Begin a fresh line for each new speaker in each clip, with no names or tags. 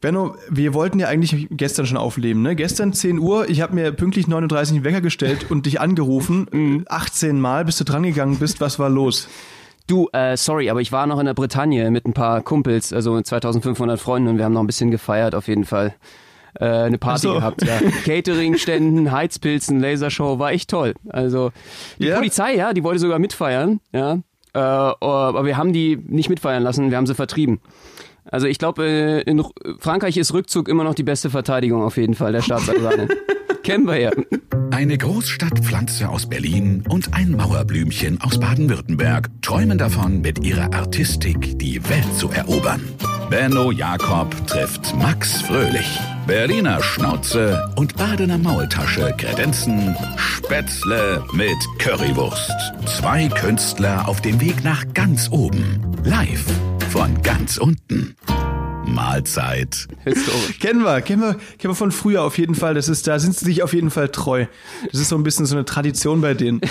Benno, wir wollten ja eigentlich gestern schon aufleben, ne? Gestern 10 Uhr, ich habe mir pünktlich 39 einen Wecker gestellt und dich angerufen. 18 Mal, bis du drangegangen bist. Was war los?
Du, äh, sorry, aber ich war noch in der Bretagne mit ein paar Kumpels, also mit 2500 Freunden und wir haben noch ein bisschen gefeiert auf jeden Fall. Äh, eine Party
so.
gehabt, ja. Catering-Ständen, Heizpilzen, Lasershow, war echt toll. Also die
Ja?
Polizei, ja, die wollte sogar mitfeiern, ja. Äh, aber wir haben die nicht mitfeiern lassen, wir haben sie vertrieben. Also ich glaube, äh, in Frankreich ist Rückzug immer noch die beste Verteidigung auf jeden Fall, der Staatsorgane. Kennen wir ja.
Eine Großstadtpflanze aus Berlin und ein Mauerblümchen aus Baden-Württemberg träumen davon, mit ihrer Artistik die Welt zu erobern. Benno Jakob trifft Max Fröhlich. Berliner Schnauze und Badener Maultasche kredenzen Spätzle mit Currywurst. Zwei Künstler auf dem Weg nach ganz oben. Live von ganz unten. Mahlzeit.
Historisch.
Kennen wir, kennen wir, kennen wir von früher auf jeden Fall. Das ist, da sind sie sich auf jeden Fall treu. Das ist so ein bisschen so eine Tradition bei denen.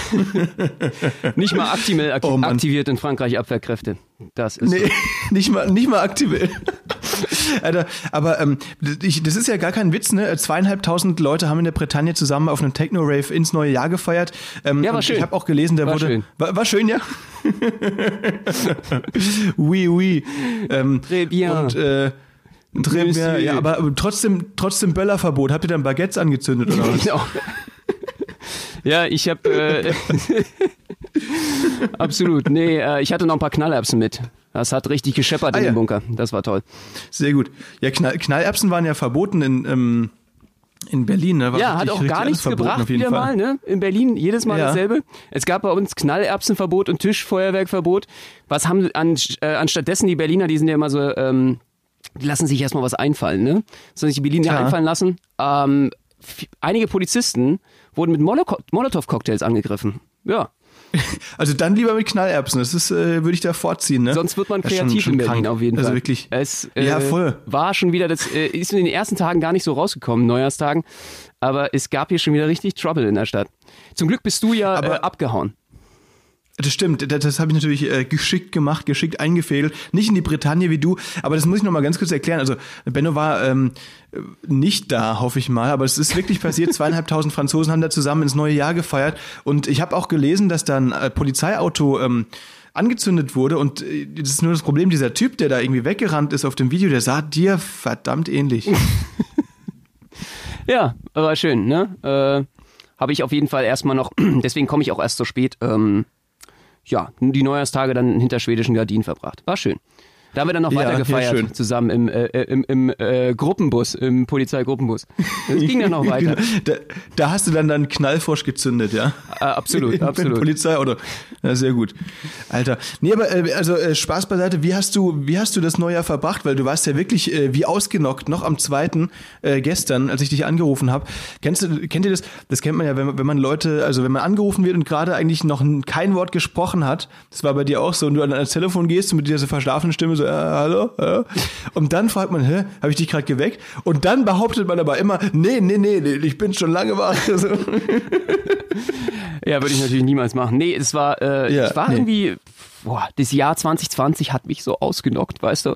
Nicht mal Actimel ak
Oh
aktiviert in Frankreich Abwehrkräfte. Das ist
Nee, nicht mal, nicht mal aktuell. Alter, aber ähm, ich, das ist ja gar kein Witz, ne? Zweieinhalbtausend Leute haben in der Bretagne zusammen auf einem Techno-Rave ins neue Jahr gefeiert. Ähm,
Ja, war schön.
Ich habe auch gelesen, der
War
wurde.
schön.
War, war schön, ja. oui, oui. Ähm,
Très bien.
Und äh, Très bien, ja, aber aber trotzdem, trotzdem Böllerverbot. Habt ihr dann Baguettes angezündet oder was?
Genau. Ja, ich habe äh, absolut. Nee, äh, ich hatte noch ein paar Knallerbsen mit. Das hat richtig gescheppert
Ah,
in
ja.
dem Bunker. Das war toll.
Sehr gut. Ja, Knall, Knallerbsen waren ja verboten in, ähm, in Berlin. Ne? War
Ja, hat auch gar nichts gebracht
auf jeden
wieder
Fall.
mal, ne? In Berlin jedes Mal
Ja.
dasselbe. Es gab bei uns Knallerbsenverbot und Tischfeuerwerkverbot. Was haben an, äh, anstattdessen die Berliner, die sind ja immer so, ähm, die lassen sich erstmal was einfallen, ne? Sollen sich die Berliner
Klar.
einfallen lassen. Ähm, einige Polizisten wurden mit Molotow-Cocktails angegriffen. Ja.
Also dann lieber mit Knallerbsen. Das ist, äh, würde ich da vorziehen. Ne?
Sonst wird man
ist schon-
kreativ
schon
in Berlin
krank.
auf jeden
also
Fall.
wirklich.
Es
Ja,
äh,
voll.
war schon wieder, das äh, ist in den ersten Tagen gar nicht so rausgekommen, Neujahrstagen. Aber es gab hier schon wieder richtig Trouble in der Stadt. Zum Glück bist du ja äh,
Aber-
abgehauen.
Das stimmt, das, das habe ich natürlich äh, geschickt gemacht, geschickt eingefädelt. Nicht in die Bretagne wie du, aber das muss ich noch mal ganz kurz erklären. Also Benno war ähm, äh, nicht da, hoffe ich mal, aber es ist wirklich passiert. Zweieinhalbtausend Franzosen haben da zusammen ins neue Jahr gefeiert und ich habe auch gelesen, dass da ein äh, Polizeiauto ähm, angezündet wurde und äh, das ist nur das Problem, dieser Typ, der da irgendwie weggerannt ist auf dem Video, der sah dir verdammt ähnlich.
Ja, war schön, ne? Äh, Habe ich auf jeden Fall erstmal noch, deswegen komme ich auch erst so spät, ähm, ja, die Neujahrstage dann hinter schwedischen Gardinen verbracht. War schön. Da haben wir dann noch
Ja,
weiter
ja,
gefeiert,
schön.
zusammen im, äh, äh, im, im äh, Gruppenbus, im Polizeigruppenbus. Das ging dann noch weiter.
da, da hast du dann dann Knallfrosch gezündet, ja?
Äh, absolut, absolut.
Polizeiauto. Ja, sehr gut. Alter. Nee, aber äh, also äh, Spaß beiseite, wie hast du, wie hast du das Neujahr verbracht? Weil du warst ja wirklich äh, wie ausgenockt, noch am zweiten äh, gestern, als ich dich angerufen habe. Kennst du, kennt ihr das? Das kennt man ja, wenn, man- wenn man Leute, also wenn man angerufen wird und gerade eigentlich noch kein Wort gesprochen hat, das war bei dir auch so, und du an das Telefon gehst und mit dieser verschlafenen Stimme so, ja, hallo, ja. Und dann fragt man, hä, habe ich dich gerade geweckt? Und dann behauptet man aber immer, nee, nee, nee, nee, ich bin schon lange wach.
Ja, würde ich natürlich niemals machen. Nee, es war, äh,
Ja,
ich war
nee.
irgendwie, boah, das Jahr 2020 hat mich so ausgenockt, weißt du?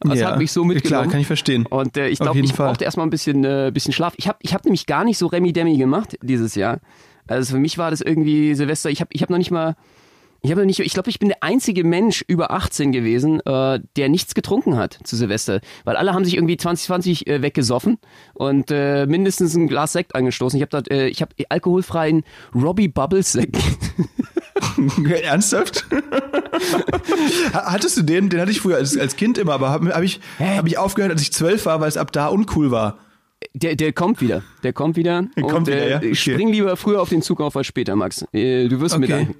Das
Ja,
hat mich so mitgenommen.
klar, kann ich verstehen.
Und äh, ich glaube, ich
Fall.
brauchte erstmal ein bisschen, äh, bisschen Schlaf. Ich habe ich hab nämlich gar nicht so Remi-Demi gemacht dieses Jahr. Also für mich war das irgendwie Silvester, ich habe ich hab noch nicht mal, ich habe nicht, ich glaube, ich bin der einzige Mensch über 18 gewesen, äh, der nichts getrunken hat zu Silvester. Weil alle haben sich irgendwie 2020 äh, weggesoffen und äh, mindestens ein Glas Sekt angestoßen. Ich habe dort, äh, ich habe alkoholfreien Robbie Bubbles Sekt.
Ernsthaft? Ha- Hattest du den? Den hatte ich früher als, als Kind immer, aber habe hab ich, hab ich aufgehört, als ich zwölf war, weil es ab da uncool war.
Der, der kommt wieder. Der kommt wieder.
Der
und,
kommt wieder,
äh,
ja? Okay.
Spring lieber früher auf den Zug auf als später, Max. Äh, Du wirst mir
Okay.
danken.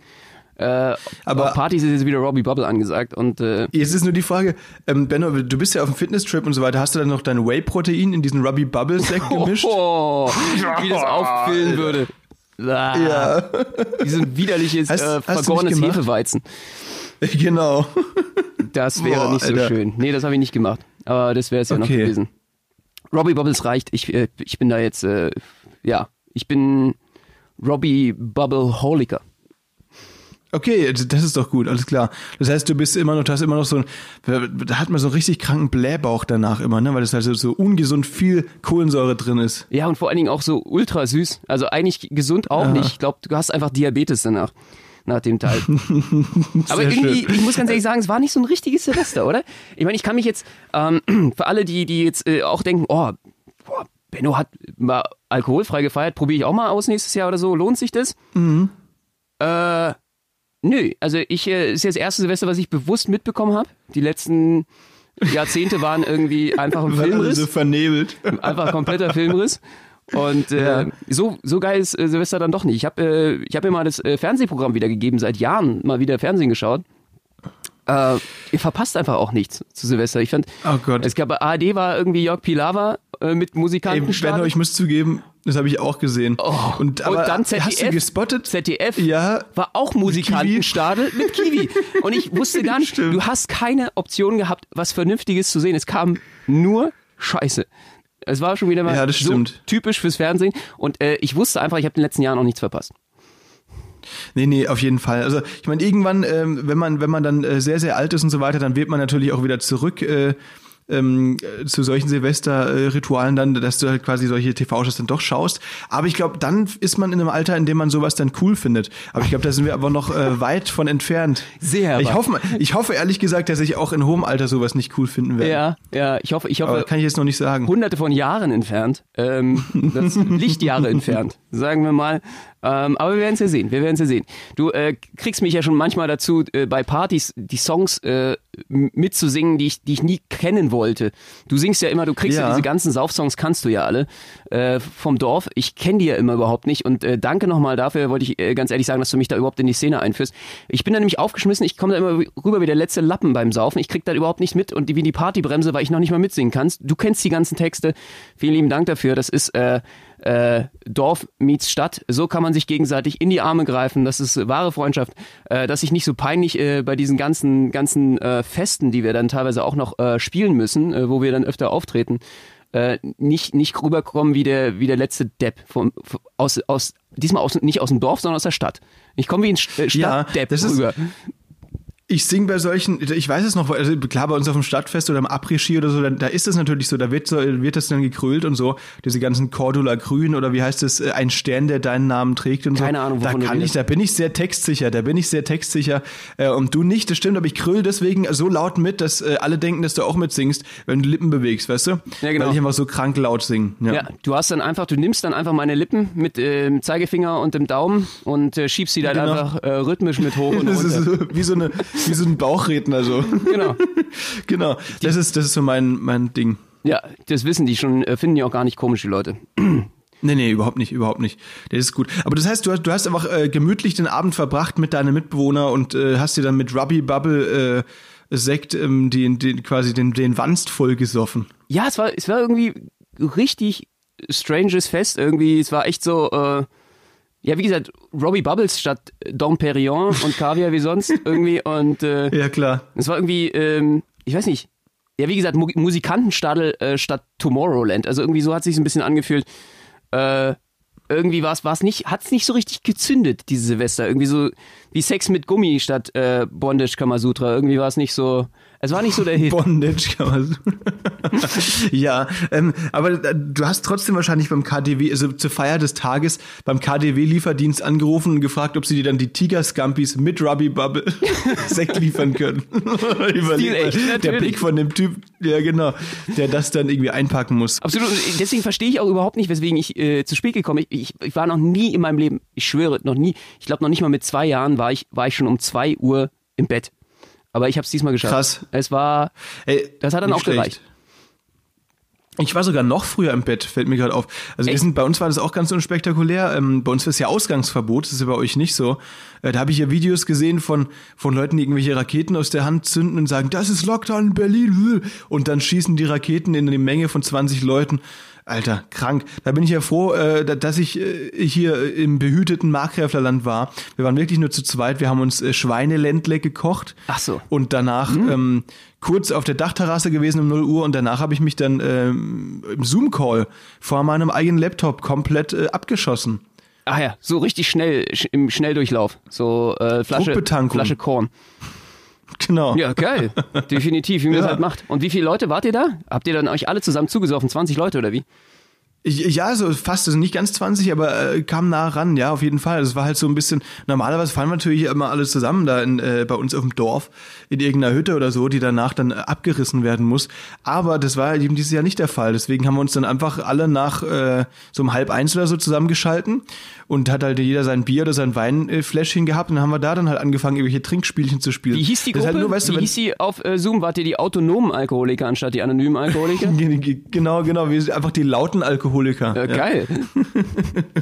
Äh,
Aber-
auf Partys ist jetzt wieder Robbie Bubble angesagt und äh,
Jetzt ist nur die Frage, ähm, Benno, du bist ja auf dem Fitnesstrip und so weiter. Hast du dann noch dein Whey-Protein in diesen Ruby Bubble Sack gemischt?
oh, wie das auffüllen würde. Ah,
Ja,
ein widerliches,
Hast-
äh,
hast du nicht
vergorenes? Hefeweizen.
genau.
Das wäre
Boah,
nicht so
Alter.
schön. Nee, das habe ich nicht gemacht. Aber das wäre es ja noch
Okay.
gewesen. Robbie Bubbles reicht. Ich, äh, ich bin da jetzt, äh, ja, ich bin Robbie Bubble Holiker.
Okay, das ist doch gut, alles klar. Das heißt, du bist immer noch, du hast immer noch so ein, da hat man so einen richtig kranken Blähbauch danach immer, ne? Weil das halt so ungesund viel Kohlensäure drin ist.
Ja, und vor allen Dingen auch so ultra süß. Also eigentlich gesund auch
Ja.
nicht. Ich glaube, du hast einfach Diabetes danach. Nach dem Teil. Aber irgendwie,
schön.
ich muss ganz ehrlich sagen, es war nicht so ein richtiges Silvester, oder? Ich meine, ich kann mich jetzt, ähm, für alle, die, die jetzt äh, auch denken, oh, boah, Benno hat mal alkoholfrei gefeiert, probiere ich auch mal aus nächstes Jahr oder so, lohnt sich das?
Mhm.
Äh, nö, also ich, äh, ist jetzt das erste Silvester, was ich bewusst mitbekommen habe. Die letzten Jahrzehnte waren irgendwie einfach ein Filmriss
so vernebelt.
einfach kompletter Filmriss. Und äh,
Ja.
so, so geil ist äh, Silvester dann doch nicht. Ich habe äh, ich hab mir mal das äh, Fernsehprogramm wiedergegeben, seit Jahren mal wieder Fernsehen geschaut. Äh, ihr verpasst einfach auch nichts zu Silvester. Ich fand,
Oh Gott.
es gab bei ARD war irgendwie Jörg Pilawa äh, mit
Ey,
Musikanten.
Benno, ich muss zugeben, das habe ich auch gesehen.
Oh.
Und, aber
Und dann
hast du
ZDF.
gespottet?
ZDF
Ja.
war auch Musikantenstadel mit Kiwi. Und ich wusste gar nicht,
Stimmt.
du hast keine Option gehabt, was Vernünftiges zu sehen. Es kam nur Scheiße. Es war schon wieder mal
Ja,
so typisch fürs Fernsehen. Und äh, ich wusste einfach, ich habe in den letzten Jahren noch nichts verpasst.
Nee, nee, auf jeden Fall. Also ich meine, irgendwann, ähm, wenn man, wenn man dann äh, sehr, sehr alt ist und so weiter, dann wird man natürlich auch wieder zurück äh, ähm, äh, zu solchen Silvester-Ritualen dann, dass du halt quasi solche TV-Shows dann doch schaust. Aber ich glaube, dann ist man in einem Alter, in dem man sowas dann cool findet. Aber ich glaube, da sind wir aber noch äh, weit von entfernt.
Sehr
Ich hoffe, ich hoffe ehrlich gesagt, dass ich auch in hohem Alter sowas nicht cool finden werde.
Ja, ja, ich hoffe, ich
Aber
hoffe,
kann ich jetzt noch nicht sagen.
hunderte von Jahren entfernt. Ähm, das Lichtjahre entfernt, sagen wir mal. Ähm, aber wir werden es ja sehen. Wir werden es ja sehen. Du äh, kriegst mich ja schon manchmal dazu, äh, bei Partys die Songs äh, mitzusingen, die ich, die ich nie kennen wollte. Du singst ja immer, du kriegst ja,
Ja.
diese ganzen Saufsongs, kannst du ja alle äh, vom Dorf. Ich kenne die ja immer überhaupt nicht. Und äh, danke nochmal dafür, wollte ich äh, ganz ehrlich sagen, dass du mich da überhaupt in die Szene einführst. Ich bin da nämlich aufgeschmissen, ich komme da immer rüber wie der letzte Lappen beim Saufen. Ich krieg da überhaupt nicht mit und die, wie die Partybremse, weil ich noch nicht mal mitsingen kannst. Du kennst die ganzen Texte. Vielen lieben Dank dafür. Das ist äh, äh, Dorf meets Stadt. So kann man sich gegenseitig in die Arme greifen. Das ist wahre Freundschaft. Äh, dass ich nicht so peinlich äh, bei diesen ganzen ganzen äh, Festen, die wir dann teilweise auch noch äh, spielen müssen, äh, wo wir dann öfter auftreten, äh, nicht nicht rüberkommen wie der wie der letzte Depp vom, vom aus aus diesmal aus nicht aus dem Dorf, sondern aus der Stadt. Ich komme wie ein St- äh,
Ja,
Stadtdepp
ist-
rüber.
Ich sing bei solchen, ich weiß es noch, also klar bei uns auf dem Stadtfest oder im Après-Ski oder so, da, da ist es natürlich so, da wird, so, wird das dann gekrölt und so, diese ganzen Cordula Grün oder wie heißt es, äh, ein Stern, der deinen Namen trägt und so.
Keine Ahnung,
Da
wovon du
kann ich, da bin ich sehr textsicher, da bin ich sehr textsicher äh, und du nicht, das stimmt, aber ich kröll deswegen so laut mit, dass äh, alle denken, dass du auch mitsingst, wenn du Lippen bewegst, weißt du?
Ja, genau.
Weil ich einfach so krank laut sing. Ja.
Ja, du hast dann einfach, du nimmst dann einfach meine Lippen mit äh, dem Zeigefinger und dem Daumen und äh, schiebst sie dann
Genau.
einfach äh, rhythmisch mit hoch und
Das ist
runter.
so, wie so eine, wie so ein Bauchredner so.
Genau.
genau. Das ist, das ist so mein, mein Ding.
Ja, das wissen die schon, äh, finden die auch gar nicht komisch, die Leute.
Nee, nee, überhaupt nicht, überhaupt nicht. Das ist gut. Aber das heißt, du hast, du hast einfach äh, gemütlich den Abend verbracht mit deinen Mitbewohner und äh, hast dir dann mit Ruby Bubble äh, Sekt ähm, den, den, quasi den, den Wanst voll gesoffen.
Ja, es war, es war irgendwie richtig stranges Fest. Irgendwie, es war echt so, äh, ja, wie gesagt, Robbie Bubbles statt Dom Perignon und Kaviar wie sonst irgendwie. Und äh,
Ja, klar.
es war irgendwie, ähm, ich weiß nicht, ja, wie gesagt, Mu Musikantenstadel äh, statt Tomorrowland. Also irgendwie so hat sich ein bisschen angefühlt. Äh, irgendwie war es war es nicht, hat es nicht so richtig gezündet, diese Silvester. Irgendwie so wie Sex mit Gummi statt äh, Bondage Kamasutra. Irgendwie war es nicht so, es war nicht so der Hit.
Bondage kann man so. ja, ähm, aber äh, du hast trotzdem wahrscheinlich beim KDW, also zur Feier des Tages, beim KDW-Lieferdienst angerufen und gefragt, ob sie dir dann die Tiger-Scampis mit Ruby Bubble Sekt liefern können. Mal,
echt,
der. Blick von dem Typ, ja genau, der das dann irgendwie einpacken muss.
Absolut. Und deswegen verstehe ich auch überhaupt nicht, weswegen ich äh, zu spät gekommen bin. Ich, ich war noch nie in meinem Leben, ich schwöre, noch nie, ich glaube noch nicht mal mit zwei Jahren war ich, war ich schon um zwei Uhr im Bett. Aber ich habe es diesmal geschafft.
Krass.
Es war,
Ey,
das hat dann auch gereicht.
Ich war sogar noch früher im Bett, fällt mir gerade auf. Also wir sind, bei uns war das auch ganz unspektakulär. Ähm, bei uns ist ja Ausgangsverbot, das ist ja bei euch nicht so. Äh, da habe ich ja Videos gesehen von, von Leuten, die irgendwelche Raketen aus der Hand zünden und sagen, das ist Lockdown in Berlin. Und dann schießen die Raketen in eine Menge von 20 Leuten. Alter, krank. Da bin ich ja froh, äh, da- dass ich äh, hier im behüteten Markgräflerland war. Wir waren wirklich nur zu zweit. Wir haben uns äh, Schweineländle gekocht.
Ach so.
Und danach ähm, kurz auf der Dachterrasse gewesen um 0 Uhr und danach habe ich mich dann ähm, im Zoom-Call vor meinem eigenen Laptop komplett äh, abgeschossen.
Ah ja, so richtig schnell, sch im Schnelldurchlauf. So äh, Flasche. Flasche Korn.
Genau.
Ja, geil. Definitiv, wie man
Ja.
das halt macht. Und wie viele Leute wart ihr da? Habt ihr dann euch alle zusammen zugesoffen? 20 Leute oder wie?
Ja, so fast, also nicht ganz 20, aber äh, kam nah ran, ja, auf jeden Fall. Es war halt so ein bisschen, normalerweise fallen wir natürlich immer alle zusammen da in, äh, bei uns auf dem Dorf in irgendeiner Hütte oder so, die danach dann äh, abgerissen werden muss. Aber das war eben dieses Jahr nicht der Fall. Deswegen haben wir uns dann einfach alle nach äh, so um halb eins oder so zusammengeschalten und hat halt jeder sein Bier oder sein Weinfläschchen gehabt und dann haben wir da dann halt angefangen, irgendwelche Trinkspielchen zu spielen.
Wie hieß die
Das
Gruppe?
halt nur, weißt du,
wie hieß die auf äh, Zoom? Wart ihr die autonomen Alkoholiker anstatt die anonymen Alkoholiker?
Genau, genau, wir sind einfach die lauten Alkoholiker.
Ja,
Ja.
geil.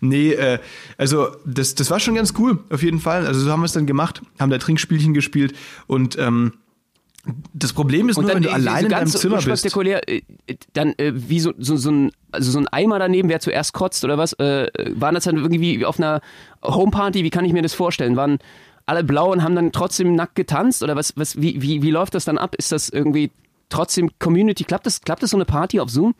Nee, äh, also das, das war schon ganz cool, auf jeden Fall. Also so haben wir es dann gemacht, haben da Trinkspielchen gespielt und ähm, das Problem ist nur, wenn du
äh,
allein in deinem
ganz
Zimmer bist.
unspektakulär, äh, äh, dann äh, wie so, so, so, ein, also so ein Eimer daneben, wer zuerst kotzt oder was? Äh, waren das dann irgendwie wie auf einer Homeparty? Wie kann ich mir das vorstellen? Waren alle blau und haben dann trotzdem nackt getanzt oder was? was wie, wie, wie läuft das dann ab? Ist das irgendwie trotzdem Community? Klappt das, klappt das so eine Party auf Zoom?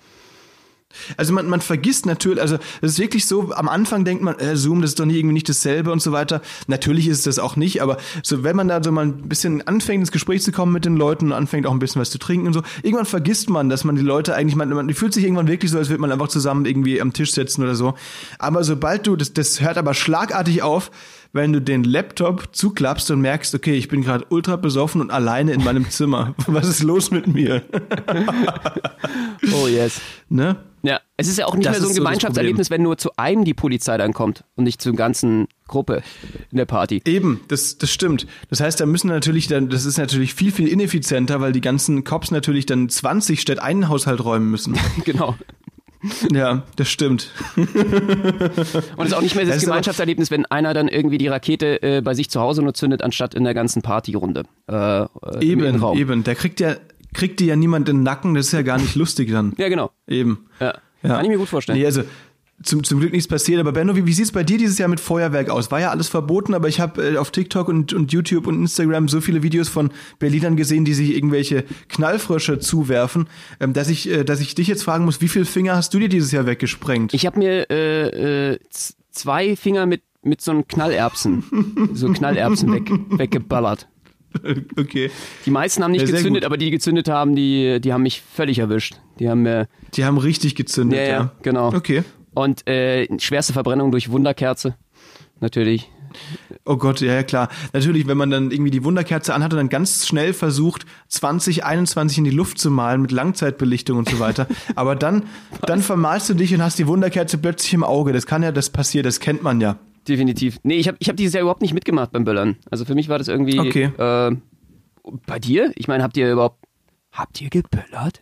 Also man, man vergisst natürlich, also es ist wirklich so, am Anfang denkt man, äh, Zoom, das ist doch nie irgendwie nicht dasselbe und so weiter. Natürlich ist es das auch nicht, aber so wenn man da so mal ein bisschen anfängt ins Gespräch zu kommen mit den Leuten und anfängt auch ein bisschen was zu trinken und so, irgendwann vergisst man, dass man die Leute eigentlich, man, man fühlt sich irgendwann wirklich so, als würde man einfach zusammen irgendwie am Tisch sitzen oder so. Aber sobald du, das, das hört aber schlagartig auf, wenn du den Laptop zuklappst und merkst, okay, ich bin gerade ultra besoffen und alleine in meinem Zimmer. Was ist los mit mir?
Oh yes.
ne?
Ja, es ist ja auch nicht
Das
mehr so ein
ist so
Gemeinschaftserlebnis, wenn nur zu einem die Polizei dann kommt und nicht zur ganzen Gruppe in der Party.
Eben, das, das stimmt. Das heißt, da müssen natürlich dann, das ist natürlich viel, viel ineffizienter, weil die ganzen Cops natürlich dann 20 statt einen Haushalt räumen müssen.
Genau.
Ja, das stimmt.
Und es ist auch nicht mehr das,
Das
Gemeinschaftserlebnis, wenn einer dann irgendwie die Rakete äh, bei sich zu Hause nur zündet, anstatt in der ganzen Partyrunde. Äh, äh,
Eben, eben. Da kriegt ja, kriegt dir ja niemand den Nacken, das ist ja gar nicht lustig dann.
Ja, genau.
Eben.
Ja. Kann ich mir gut vorstellen.
Nee, also zum, zum Glück nichts passiert. Aber Benno, wie, wie sieht es bei dir dieses Jahr mit Feuerwerk aus? War ja alles verboten, aber ich habe äh, auf TikTok und, und YouTube und Instagram so viele Videos von Berlinern gesehen, die sich irgendwelche Knallfrösche zuwerfen, ähm, dass ich, äh, dass ich dich jetzt fragen muss, wie viele Finger hast du dir dieses Jahr weggesprengt?
Ich habe mir äh, äh, zwei Finger mit, mit so einem Knallerbsen, so Knallerbsen weg, weggeballert.
okay.
Die meisten haben nicht
Ja,
gezündet,
gut.
aber die, die gezündet haben, die, die haben mich völlig erwischt. Die haben mir,
Die haben richtig gezündet,
ja,
ja.
ja, genau.
Okay.
Und äh, schwerste Verbrennung durch Wunderkerze. Natürlich.
Oh Gott, ja, ja, klar. Natürlich, wenn man dann irgendwie die Wunderkerze anhat und dann ganz schnell versucht, 2021 in die Luft zu malen mit Langzeitbelichtung und so weiter. Aber dann, dann vermalst du dich und hast die Wunderkerze plötzlich im Auge. Das kann ja, das passiert, das kennt man ja.
Definitiv. Nee, ich habe ich hab dieses Jahr überhaupt nicht mitgemacht beim Böllern. Also für mich war das irgendwie.
Okay.
Äh, bei dir? Ich meine, habt ihr überhaupt. Habt ihr geböllert?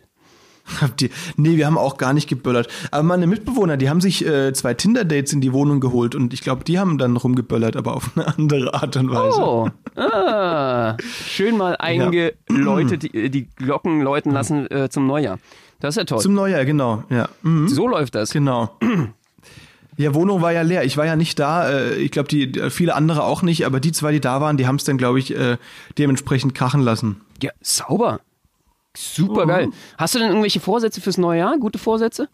Habt ihr? Nee, wir haben auch gar nicht geböllert. Aber meine Mitbewohner, die haben sich äh, zwei Tinder-Dates in die Wohnung geholt und ich glaube, die haben dann rumgeböllert, aber auf eine andere Art und Weise.
Oh, ah, schön mal eingeläutet, die, die Glocken läuten lassen äh, zum Neujahr. Das ist ja toll.
Zum Neujahr, genau. Ja. Mhm.
so läuft das.
Genau. Ja, Wohnung war ja leer. Ich war ja nicht da. Äh, ich glaube, die viele andere auch nicht. Aber die zwei, die da waren, die haben es dann, glaube ich, äh, dementsprechend krachen lassen.
Ja, sauber. Super geil. Hast du denn irgendwelche Vorsätze fürs neue Jahr? Gute Vorsätze?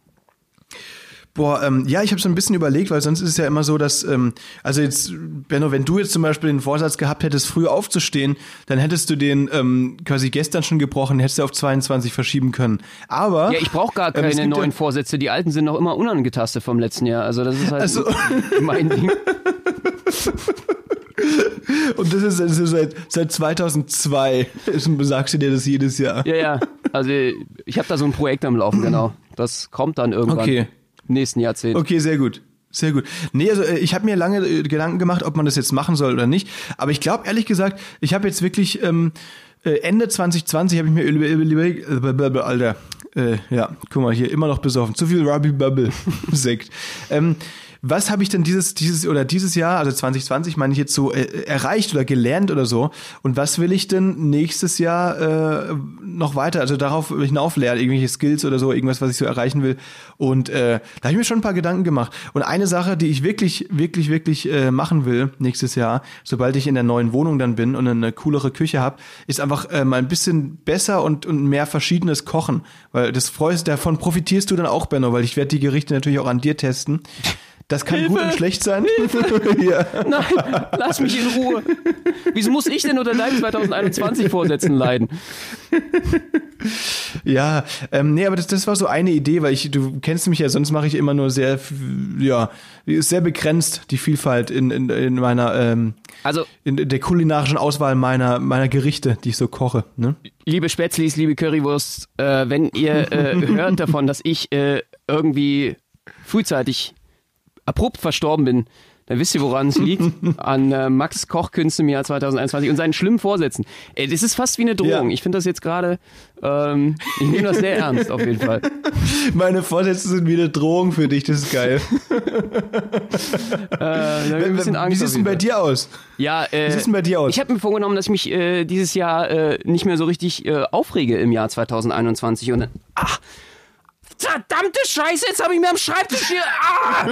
Boah, ähm, ja, ich habe so ein bisschen überlegt, weil sonst ist es ja immer so, dass, ähm, also jetzt, Benno, wenn du jetzt zum Beispiel den Vorsatz gehabt hättest, früh aufzustehen, dann hättest du den ähm, quasi gestern schon gebrochen, hättest du auf 22 verschieben können. Aber
Ja, ich brauche gar
ähm,
keine
gibt
neuen
ja,
Vorsätze. Die alten sind noch immer unangetastet vom letzten Jahr. Also das ist halt
Also-
mein Ding.
Und das ist, das ist seit, seit 2002, sagst du dir das jedes Jahr.
Ja, ja. Also ich habe da so ein Projekt am Laufen, genau. Das kommt dann irgendwann
Okay.
im nächsten Jahrzehnt.
Okay, sehr gut. Sehr gut. Nee, also äh, ich habe mir lange äh, Gedanken gemacht, ob man das jetzt machen soll oder nicht. Aber ich glaube ehrlich gesagt, ich habe jetzt wirklich ähm, äh, Ende 2020 habe ich mir über- über- überlegt, Alter, äh, ja, guck mal hier, immer noch besoffen. Zu viel Ruby Bubble Sekt. Ähm, was habe ich denn dieses, dieses oder dieses Jahr, also 2020 meine ich jetzt so, äh, erreicht oder gelernt oder so? Und was will ich denn nächstes Jahr äh, noch weiter, also darauf hinauflernen, irgendwelche Skills oder so, irgendwas, was ich so erreichen will? Und äh, da habe ich mir schon ein paar Gedanken gemacht. Und eine Sache, die ich wirklich, wirklich, wirklich äh, machen will nächstes Jahr, sobald ich in der neuen Wohnung dann bin und eine coolere Küche habe, ist einfach äh, mal ein bisschen besser und, und mehr verschiedenes Kochen. Weil das freust, davon profitierst du dann auch, Benno, weil ich werde die Gerichte natürlich auch an dir testen. Das kann gut und schlecht sein. ja.
Nein, lass mich in Ruhe. Wieso muss ich denn unter deinen 2021 Vorsätzen leiden?
Ja, ähm, nee, aber das, das war so eine Idee, weil ich, du kennst mich ja, sonst mache ich immer nur sehr, ja, sehr begrenzt die Vielfalt in, in, in meiner, ähm,
Also,
in der kulinarischen Auswahl meiner, meiner Gerichte, die ich so koche. Ne?
liebe Spätzlis, liebe Currywurst, äh, wenn ihr äh, hört davon, dass ich äh, irgendwie frühzeitig abrupt verstorben bin, dann wisst ihr, woran es liegt. An äh, Max Kochkünsten im Jahr 2021 und seinen schlimmen Vorsätzen. Ey, das ist fast wie eine Drohung.
Ja.
Ich finde das jetzt gerade, ähm, ich nehme das sehr ernst auf jeden Fall.
Meine Vorsätze sind wie eine Drohung für dich, das ist geil.
Äh, ein bisschen
Wie
Angst
sieht es denn bei dir aus?
Ja, äh,
Wie sieht denn bei dir aus?
Ich habe mir vorgenommen, dass ich mich äh, dieses Jahr äh, nicht mehr so richtig äh, aufrege im Jahr 2021 und dann, ach, verdammte Scheiße, jetzt habe ich mir am Schreibtisch hier, ah!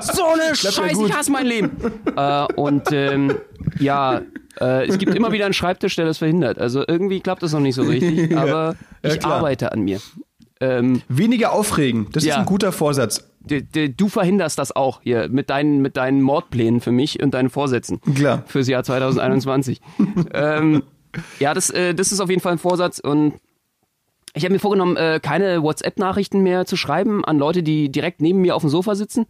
so eine Scheiße, ich hasse mein Leben. äh, und ähm, ja, äh, es gibt immer wieder einen Schreibtisch, der das verhindert. Also irgendwie klappt das noch nicht so richtig, aber
Ja,
ich
klar.
arbeite an mir. Ähm,
Weniger aufregen, das
Ja.
ist ein guter Vorsatz.
d- d- du verhinderst das auch hier mit deinen, mit deinen Mordplänen für mich und deinen Vorsätzen.
Klar.
Fürs Jahr 2021. ähm, ja, das, äh, das ist auf jeden Fall ein Vorsatz und ich habe mir vorgenommen, äh, keine WhatsApp-Nachrichten mehr zu schreiben an Leute, die direkt neben mir auf dem Sofa sitzen.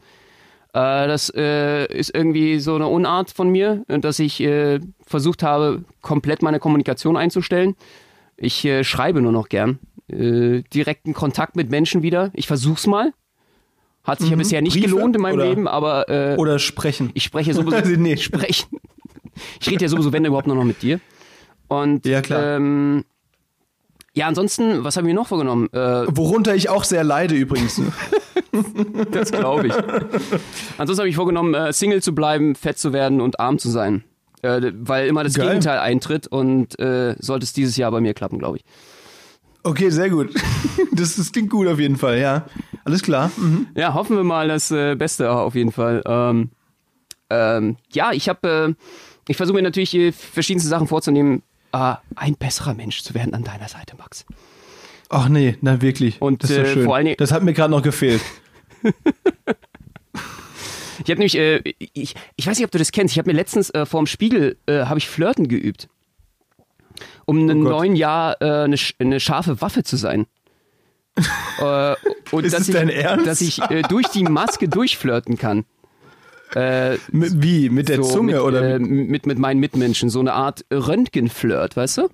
Äh, das äh, ist irgendwie so eine Unart von mir, dass ich äh, versucht habe, komplett meine Kommunikation einzustellen. Ich äh, schreibe nur noch gern. Äh, direkten Kontakt mit Menschen wieder. Ich versuch's mal. Hat sich ja bisher nicht
Briefe
gelohnt in meinem
oder-
Leben, aber äh,
Oder sprechen.
ich spreche sowieso.
Also, nee.
Sprechen. Ich rede ja sowieso, wenn überhaupt nur noch mit dir. Und
Ja, klar.
Ähm, ja, ansonsten, was haben wir noch vorgenommen? Äh,
Worunter ich auch sehr leide übrigens.
das glaube ich. ansonsten habe ich vorgenommen, äh, Single zu bleiben, fett zu werden und arm zu sein. Äh, weil immer das
Geil.
Gegenteil eintritt und äh, sollte es dieses Jahr bei mir klappen, glaube ich.
Okay, sehr gut. Das, das klingt gut auf jeden Fall, ja. Alles klar. Mhm.
Ja, hoffen wir mal das äh, Beste auf jeden Fall. Ähm, ähm, ja, ich habe, äh, ich versuche mir natürlich verschiedenste Sachen vorzunehmen, äh, ein besserer Mensch zu werden an deiner Seite, Max.
Ach nee, na wirklich.
Und,
das ist so
äh,
schön.
vor allen Dingen-
das hat mir gerade noch gefehlt.
Ich habe nämlich, äh, ich, ich weiß nicht, ob du das kennst. Ich habe mir letztens äh, vorm Spiegel äh, habe ich Flirten geübt, um im
Oh
neuen Jahr äh, eine, sch- eine scharfe Waffe zu sein. äh, und
Ist
dass
es
ich,
dein Ernst?
dass ich äh, durch die Maske durchflirten kann. Äh,
Mit, wie? Mit der
so
Zunge
mit,
oder?
äh, mit mit meinen Mitmenschen so eine Art Röntgenflirt, weißt du?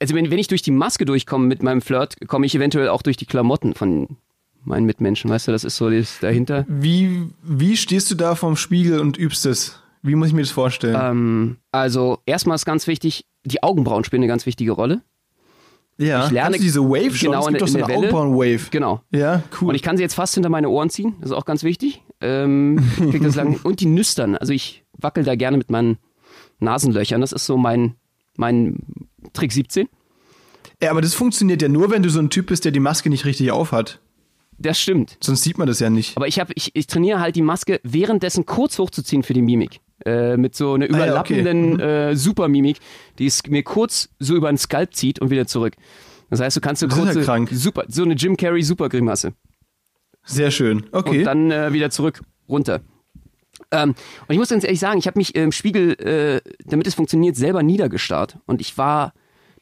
Also wenn, wenn ich durch die Maske durchkomme mit meinem Flirt, komme ich eventuell auch durch die Klamotten von meinen Mitmenschen, weißt du? Das ist so das dahinter.
wie, wie stehst du da vorm Spiegel und übst es? Wie muss ich mir das vorstellen?
Ähm, also erstmal ist ganz wichtig, die Augenbrauen spielen eine ganz wichtige Rolle.
ja.
ich lerne-
du diese Wave schon?
genau
es
in
gibt doch
der-
so
in
eine. Augenbrauen-Wave.
Genau.
Ja, cool.
Und ich kann sie jetzt fast hinter meine Ohren ziehen, das ist auch ganz wichtig. Ähm, krieg das lang. Und die nüstern. Also ich wackel da gerne mit meinen Nasenlöchern. Das ist so mein, mein Trick 17.
ja, aber das funktioniert ja nur, wenn du so ein Typ bist, der die Maske nicht richtig aufhat.
Das stimmt.
Sonst sieht man das ja nicht.
Aber ich, hab, ich, ich trainiere halt die Maske währenddessen kurz hochzuziehen für die Mimik. Äh, mit so einer
Ah ja, okay.
überlappenden äh, Supermimik, die es mir kurz so über den Skalp zieht und wieder zurück. Das heißt, du kannst so
ja
kurze,
krank.
super, so eine Jim Carrey Supergrimasse.
Sehr schön. Okay.
und dann äh, wieder zurück runter. Ähm, und ich muss ganz ehrlich sagen, ich habe mich im Spiegel, äh, damit es funktioniert, selber niedergestarrt. Und ich war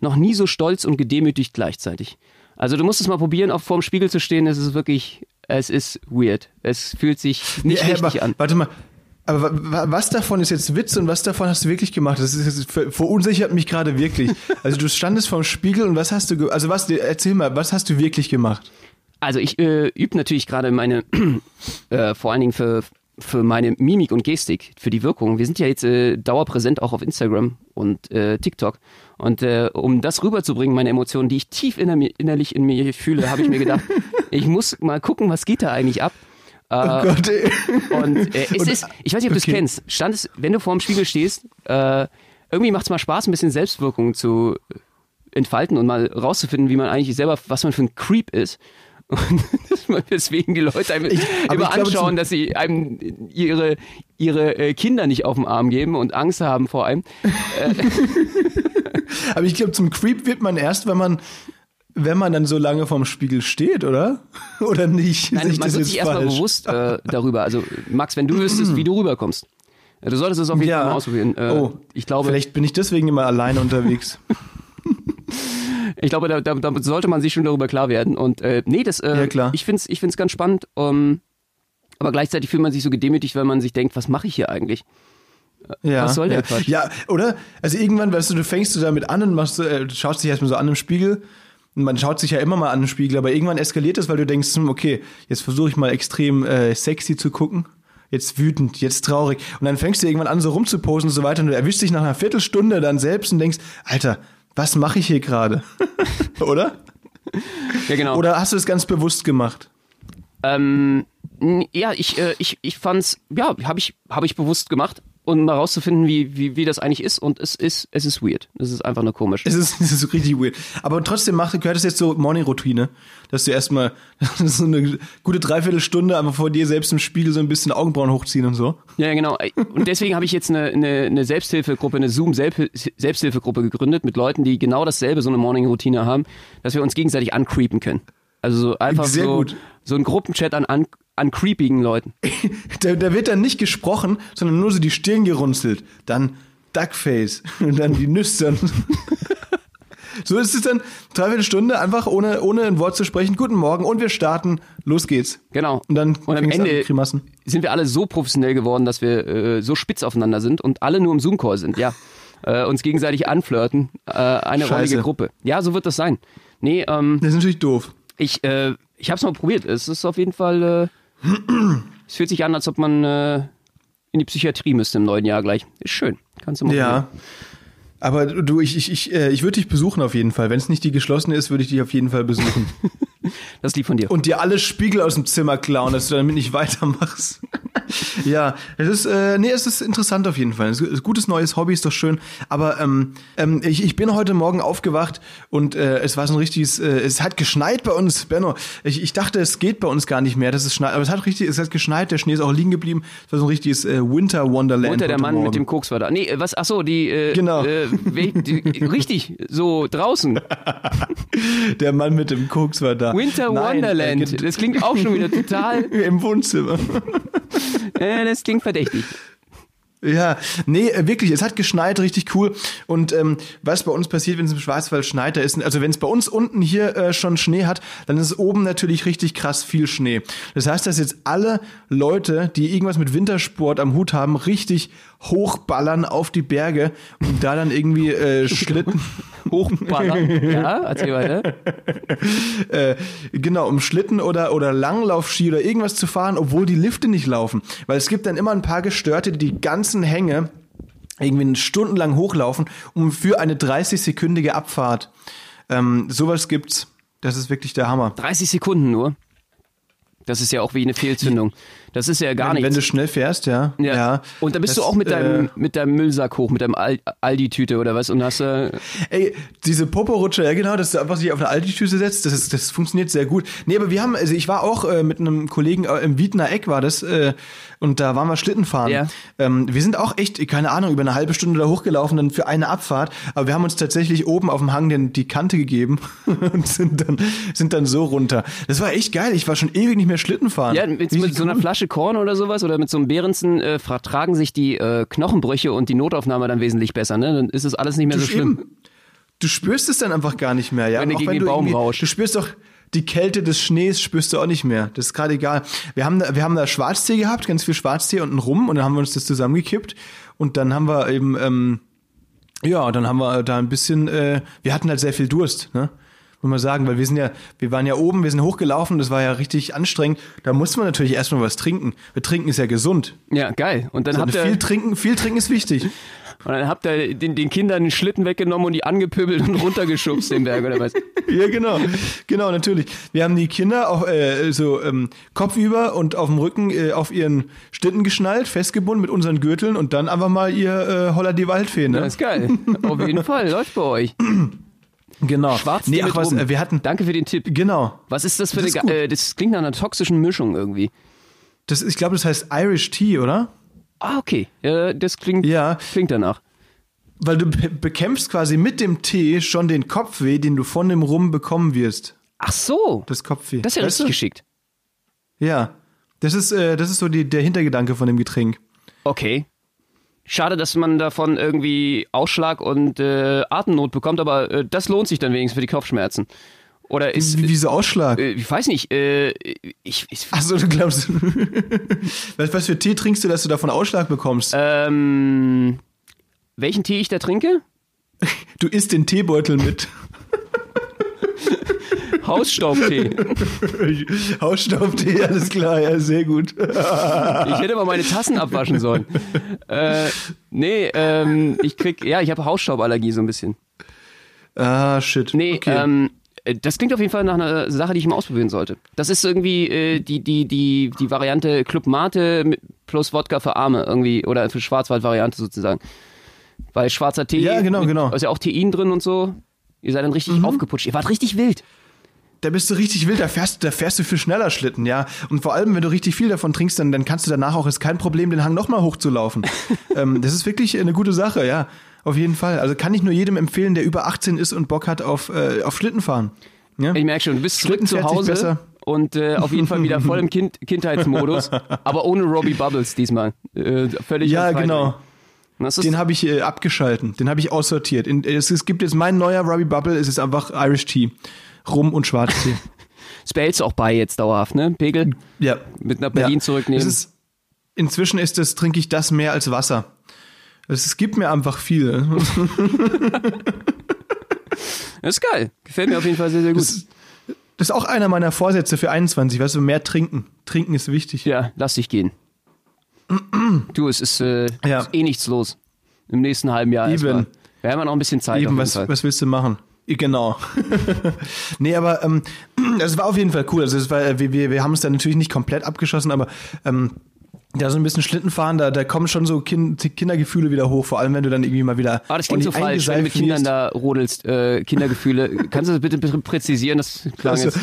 noch nie so stolz und gedemütigt gleichzeitig. Also du musst es mal probieren, auf vorm Spiegel zu stehen. Es ist wirklich, es ist weird. Es fühlt sich nicht
Ja,
richtig
aber,
an.
Warte mal. Aber wa- wa- was davon ist jetzt Witz und was davon hast du wirklich gemacht? Das ist ver- verunsichert mich gerade wirklich. Also du standest vorm Spiegel und was hast du, also was, erzähl mal, was hast du wirklich gemacht?
Also ich äh, übe natürlich gerade meine, äh, vor allen Dingen für, für meine Mimik und Gestik, für die Wirkung. Wir sind ja jetzt äh, dauerpräsent auch auf Instagram und äh, TikTok. Und äh, um das rüberzubringen, meine Emotionen, die ich tief inner innerlich in mir fühle, habe ich mir gedacht, ich muss mal gucken, was geht da eigentlich ab.
Oh Gott, ey.
Und äh, es
Und-
ist, ich weiß nicht, ob du es
okay.
kennst, stand es, wenn du vor dem Spiegel stehst, äh, irgendwie macht es mal Spaß, ein bisschen Selbstwirkung zu entfalten und mal rauszufinden, wie man eigentlich selber, was man für ein Creep ist. Deswegen die Leute einem immer
ich glaube,
anschauen, dass sie einem ihre, ihre äh, Kinder nicht auf den Arm geben und Angst haben vor einem.
Aber ich glaube, zum Creep wird man erst, wenn man wenn man dann so lange vorm Spiegel steht, oder? Oder nicht?
Nein, man wird sich erstmal bewusst äh, darüber. Also, Max, wenn du wüsstest, wie du rüberkommst, äh, du solltest es auf jeden
Ja.
Fall mal ausprobieren. Äh,
Oh,
ich glaube,
Vielleicht bin ich deswegen immer alleine unterwegs.
Ich glaube, da, da, da sollte man sich schon darüber klar werden. Und äh, nee, das, äh,
Ja, klar.
ich finde es ich find's ganz spannend. Ähm, aber gleichzeitig fühlt man sich so gedemütigt, weil man sich denkt, was mache ich hier eigentlich?
Ja,
Was soll der
ja.
Quatsch?
Ja, oder? Also irgendwann, weißt du, du fängst du damit an und machst, äh, du schaust dich erstmal so an im Spiegel. Und man schaut sich ja immer mal an im Spiegel, aber irgendwann eskaliert es, weil du denkst, hm, okay, jetzt versuche ich mal extrem äh, sexy zu gucken. Jetzt wütend, jetzt traurig. Und dann fängst du irgendwann an, so rumzuposen und so weiter. Und du erwischst dich nach einer Viertelstunde dann selbst und denkst, Alter, was mache ich hier gerade? oder?
Ja, genau.
Oder hast du das ganz bewusst gemacht?
Ähm, ja, ich, äh, ich, ich fand's, ja, habe ich, hab ich bewusst gemacht, um mal rauszufinden, wie, wie, wie das eigentlich ist. Und es ist, es ist weird. Es ist einfach nur komisch.
Es ist, es ist richtig weird. Aber trotzdem macht, gehört es jetzt so Morning-Routine, dass du erstmal so eine gute Dreiviertelstunde einfach vor dir selbst im Spiegel so ein bisschen Augenbrauen hochziehen und so.
Ja, genau. Und deswegen habe ich jetzt eine, eine, eine Selbsthilfegruppe, eine Zoom-Selbsthilfegruppe gegründet mit Leuten, die genau dasselbe, so eine Morning-Routine haben, dass wir uns gegenseitig uncreepen können. Also so einfach
Sehr
so,
gut.
so ein Gruppenchat an, an, an creepigen Leuten.
Da, da wird dann nicht gesprochen, sondern nur so die Stirn gerunzelt. Dann Duckface und dann die Nüstern. so ist es dann Dreiviertelstunde einfach ohne, ohne ein Wort zu sprechen. Guten Morgen und wir starten. Los geht's.
Genau.
Und dann
und am
an
Ende
Grimassen.
sind wir alle so professionell geworden, dass wir äh, so spitz aufeinander sind und alle nur im Zoom-Call sind, ja. Äh, uns gegenseitig anflirten. Äh, eine
Scheiße.
rollige Gruppe. Ja, so wird das sein. Nee, ähm,
Das ist natürlich doof.
ich, äh, ich hab's mal probiert. Es ist auf jeden Fall, äh, es fühlt sich an, als ob man äh, in die Psychiatrie müsste im neuen Jahr gleich. Ist schön. Kannst du mal.
Ja. Aber du, ich, ich, ich, äh, ich würde dich besuchen auf jeden Fall. Wenn es nicht die geschlossene ist, würde ich dich auf jeden Fall besuchen.
Das lieb von dir.
Und dir alle Spiegel aus dem Zimmer klauen, dass du damit nicht weitermachst. ja, es ist, äh, nee, es ist interessant auf jeden Fall. Es ist ein gutes neues Hobby, ist doch schön. Aber ähm, ähm, ich, ich bin heute Morgen aufgewacht und äh, es war so ein richtiges, äh, es hat geschneit bei uns, Benno. Ich, ich dachte, es geht bei uns gar nicht mehr, dass es schneit, aber es hat richtig, es hat geschneit, der Schnee ist auch liegen geblieben. Es war so ein richtiges äh, Winter Wonderland.
Unter der Mann
Morgen.
mit dem Koks war da. Nee, was, ach so, die, äh,
Genau.
äh, richtig, so draußen.
Der Mann mit dem Koks war da.
Winter
Nein,
Wonderland.
äh, ge-
das klingt auch schon wieder total,
Im Wohnzimmer.
das klingt verdächtig.
Ja, nee, äh, wirklich, es hat geschneit, richtig cool. Und ähm, was bei uns passiert, wenn es im Schwarzwald schneit, da ist, also wenn es bei uns unten hier äh, schon Schnee hat, dann ist es oben natürlich richtig krass viel Schnee. Das heißt, dass jetzt alle Leute, die irgendwas mit Wintersport am Hut haben, richtig hochballern auf die Berge und da dann irgendwie äh, Schlitten,
Hochballern. Ja, erzähl weiter.
äh, genau, um Schlitten oder, oder Langlaufski oder irgendwas zu fahren, obwohl die Lifte nicht laufen. Weil es gibt dann immer ein paar Gestörte, die die ganzen Hänge irgendwie stundenlang hochlaufen, um für eine 30-sekündige Abfahrt. Ähm, sowas gibt's. Das ist wirklich der Hammer.
30 Sekunden nur. Das ist ja auch wie eine Fehlzündung. Das ist ja gar
wenn, wenn
nichts.
du schnell fährst, ja.
Ja. Und dann bist
Das,
du auch mit deinem,
äh,
mit deinem Müllsack hoch, mit deinem Al Aldi-Tüte oder was und hast äh,
Ey, diese Poporutsche, ja genau, dass du einfach dich auf eine Altitüte setzt, das, ist, das funktioniert sehr gut. Nee, aber wir haben, also ich war auch äh, mit einem Kollegen äh, im Wiedner Eck war das, äh, und da waren wir Schlittenfahren.
Ja.
Ähm, wir sind auch echt, keine Ahnung, über eine halbe Stunde da hochgelaufen, dann für eine Abfahrt, aber wir haben uns tatsächlich oben auf dem Hang den, die Kante gegeben und sind dann, sind dann so runter. Das war echt geil, ich war schon ewig nicht mehr Schlittenfahren.
ja, mit, mit so einer. Flasche Korn oder sowas oder mit so einem Behrensen äh, vertragen sich die äh, Knochenbrüche und die Notaufnahme dann wesentlich besser, ne? Dann ist es alles nicht mehr so schlimm.
Eben. Du spürst es dann einfach gar nicht mehr, ja.
Wenn du gegen den Baum
irgendwie-
rauscht.
Du spürst doch die Kälte des Schnees spürst du auch nicht mehr. Das ist gerade egal. Wir haben da, wir haben da Schwarztee gehabt, ganz viel Schwarztee und einen Rum und dann haben wir uns das zusammengekippt und dann haben wir eben ähm, ja, dann haben wir da ein bisschen äh, wir hatten halt sehr viel Durst, ne? Muss man sagen, weil wir sind ja, wir waren ja oben, wir sind hochgelaufen, das war ja richtig anstrengend. Da musste man natürlich erstmal was trinken. Wir trinken ist ja gesund.
Ja, geil. Und dann
So,
habt ihr,
viel trinken, viel trinken ist wichtig.
Und dann habt ihr den, den Kindern den Schlitten weggenommen und die angepöbelt und runtergeschubst den Berg oder was?
Ja, genau. Genau, natürlich. Wir haben die Kinder auch äh, so ähm, kopfüber und auf dem Rücken äh, auf ihren Schlitten geschnallt, festgebunden mit unseren Gürteln und dann einfach mal ihr äh, Holla die Waldfee, ne?
Das ist geil. Auf jeden Fall, läuft bei euch.
genau.
Schwarz
nee, ach was, äh, wir hatten
Danke für den Tipp.
genau.
Was ist das für
Das
eine, äh, das klingt nach einer toxischen Mischung irgendwie.
Das ich glaube, das heißt Irish Tea, oder?
Ah, okay. Äh, das klingt,
Ja.
klingt danach.
Weil du be bekämpfst quasi mit dem Tee schon den Kopfweh, den du von dem Rum bekommen wirst.
Ach so.
Das Kopfweh.
Das ist ja
Weißt
richtig
du?
geschickt.
Ja. Das ist, äh, das ist so die, der Hintergedanke von dem Getränk.
Okay. Schade, dass man davon irgendwie Ausschlag und äh, Atemnot bekommt, aber äh, das lohnt sich dann wenigstens für die Kopfschmerzen. Oder ist.
Wie, wie so Ausschlag.
Äh, ich weiß nicht, äh, ich, ich,
Achso, du glaubst. was, was für Tee trinkst du, dass du davon Ausschlag bekommst?
ähm, welchen Tee ich da trinke?
Du isst den Teebeutel mit.
Hausstaubtee.
Hausstaubtee, alles klar, ja, sehr gut.
Ich hätte mal meine Tassen abwaschen sollen. Äh, nee, ähm, ich krieg, ja, ich habe Hausstauballergie so ein bisschen.
Ah, shit.
Nee,
okay.
ähm, äh, das klingt auf jeden Fall nach einer Sache, die ich mal ausprobieren sollte. Das ist irgendwie äh, die, die, die, die Variante Club Mate plus Wodka für Arme irgendwie oder für Schwarzwald-Variante sozusagen. Weil schwarzer Tee,
Ja, genau,
mit,
genau. Mhm.
ist ja auch Tein drin und so. Ihr seid dann richtig aufgeputscht. Ihr wart richtig wild.
da bist du richtig wild, da fährst, da fährst du viel schneller Schlitten, ja. Und vor allem, wenn du richtig viel davon trinkst, dann, dann kannst du danach auch, ist kein Problem, den Hang nochmal hochzulaufen. ähm, das ist wirklich eine gute Sache, ja. Auf jeden Fall. Also kann ich nur jedem empfehlen, der über 18 ist und Bock hat auf, äh, auf Schlittenfahren. Ja?
Ich merke schon, du bist zurück
Schlitten
zu Hause
besser.
und äh, auf jeden Fall wieder voll im kind Kindheitsmodus, aber ohne Robbie Bubbles diesmal. Äh, völlig
Ja, genau. Den habe ich äh, abgeschalten, den habe ich aussortiert. In, es, es gibt jetzt mein neuer Ruby Bubble, es ist einfach Irish Tea. Rum und Schwarztee.
das behältst du auch bei jetzt dauerhaft, ne? Pegel
ja.
mit nach Berlin
ja.
zurücknehmen.
Ist, inzwischen ist das, trinke ich das mehr als Wasser. Es, gibt mir einfach viel.
Das ist geil. Gefällt mir auf jeden Fall sehr, sehr gut.
Das, das ist auch einer meiner Vorsätze für 21, weißt du, mehr trinken. Trinken ist wichtig.
ja, lass dich gehen. du, es ist, äh,
Ja.
ist eh nichts los. Im nächsten halben Jahr
Eben.
Wir haben ja noch ein bisschen Zeit
Eben, was, was willst du machen? Genau. nee, aber ähm, das war auf jeden Fall cool. Also es war, wir, wir, wir haben es dann natürlich nicht komplett abgeschossen, aber ähm, da so ein bisschen Schlitten fahren, da, da kommen schon so kind, Kindergefühle wieder hoch, vor allem wenn du dann irgendwie mal wieder.
Ah, das klingt so falsch, wenn du mit Kindern da rodelst, äh, Kindergefühle. Kannst du das bitte, präzisieren? Das klang
Also,
jetzt.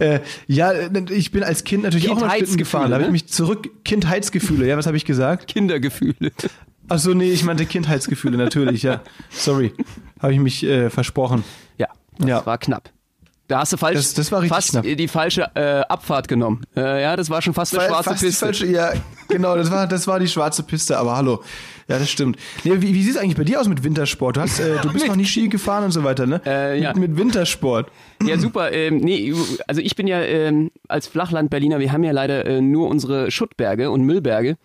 äh, äh, ja, ich bin als Kind natürlich auch noch Schlitten gefahren. Da habe ich
ne?
mich zurück. Kindheitsgefühle, ja, was habe ich gesagt?
Kindergefühle.
Achso, nee, ich meinte Kindheitsgefühle, natürlich, ja. Sorry. Habe ich mich äh, versprochen.
Ja, das
Ja.
war knapp. Da hast du falsch,
Das- das
fast
knapp.
die falsche äh, Abfahrt genommen. Äh, ja, das war schon fast eine
Fa-
schwarze
fast
Piste.
Falsche, ja, genau, das war, das war die schwarze Piste, aber hallo. Ja, das stimmt. Nee, wie wie sieht es eigentlich bei dir aus mit Wintersport? Du, hast, äh, du bist noch nie Ski gefahren und so weiter, ne?
Äh, ja.
mit, mit Wintersport.
Ja, super. Ähm, nee, also ich bin ja ähm, als Flachland-Berliner, wir haben ja leider äh, nur unsere Schuttberge und Müllberge.